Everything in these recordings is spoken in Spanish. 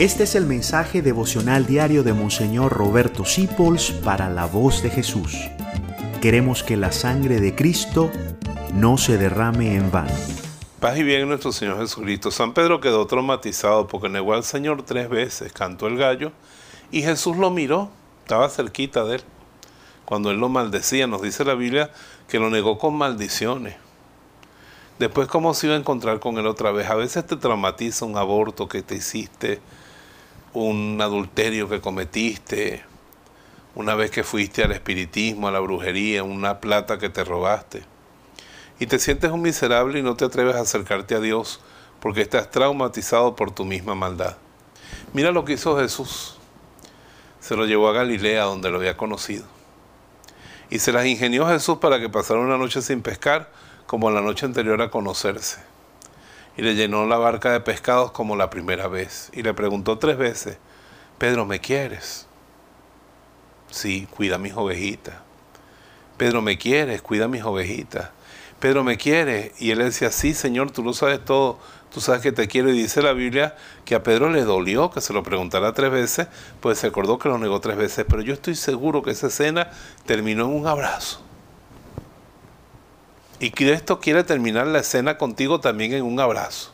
Este es el mensaje devocional diario de Monseñor Roberto Sipols para la voz de Jesús. Queremos que la sangre de Cristo no se derrame en vano. Paz y bien nuestro Señor Jesucristo. San Pedro quedó traumatizado porque negó al Señor tres veces, cantó el gallo y Jesús lo miró, estaba cerquita de él. Cuando él lo maldecía, nos dice la Biblia que lo negó con maldiciones. Después, ¿cómo se iba a encontrar con él otra vez? A veces te traumatiza un aborto que te hiciste, un adulterio que cometiste, una vez que fuiste al espiritismo, a la brujería, una plata que te robaste. Y te sientes un miserable y no te atreves a acercarte a Dios porque estás traumatizado por tu misma maldad. Mira lo que hizo Jesús. Se lo llevó a Galilea donde lo había conocido. Y se las ingenió Jesús para que pasara una noche sin pescar como la noche anterior a conocerse y le llenó la barca de pescados como la primera vez. Y le preguntó tres veces, Pedro, ¿me quieres? Sí, cuida mis ovejitas. Pedro, ¿me quieres? Cuida mis ovejitas. Pedro, ¿me quieres? Y él decía, sí, Señor, tú lo sabes todo, tú sabes que te quiero. Y dice la Biblia que a Pedro le dolió que se lo preguntara tres veces, pues se acordó que lo negó tres veces. Pero yo estoy seguro que esa escena terminó en un abrazo. Y Cristo quiere terminar la escena contigo también en un abrazo.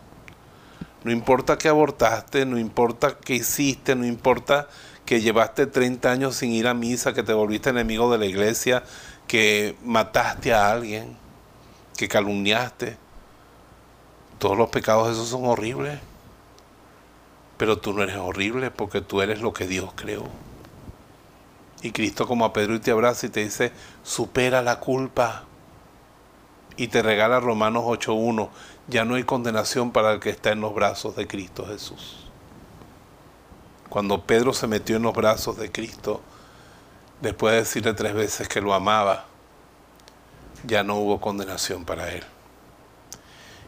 No importa que abortaste, no importa que hiciste, no importa que llevaste 30 años sin ir a misa, que te volviste enemigo de la iglesia, que mataste a alguien, que calumniaste. Todos los pecados esos son horribles. Pero tú no eres horrible porque tú eres lo que Dios creó. Y Cristo como a Pedro y te abraza y te dice, supera la culpa y te regala Romanos 8.1, ya no hay condenación para el que está en los brazos de Cristo Jesús. Cuando Pedro se metió en los brazos de Cristo, después de decirle tres veces que lo amaba, ya no hubo condenación para él.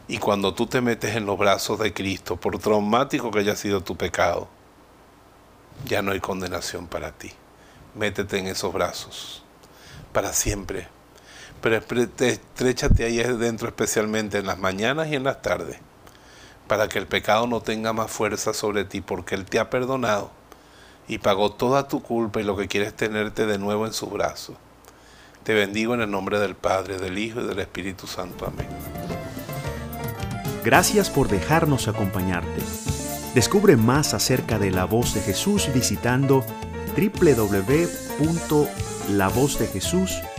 Y cuando tú te metes en los brazos de Cristo, por traumático que haya sido tu pecado, ya no hay condenación para ti. Métete en esos brazos para siempre pero estrechate ahí dentro especialmente en las mañanas y en las tardes, para que el pecado no tenga más fuerza sobre ti, porque Él te ha perdonado y pagó toda tu culpa y lo que quiere es tenerte de nuevo en su brazo. Te bendigo en el nombre del Padre, del Hijo y del Espíritu Santo. Amén. Gracias por dejarnos acompañarte. Descubre más acerca de la voz de Jesús visitando www.lavozdejesús.com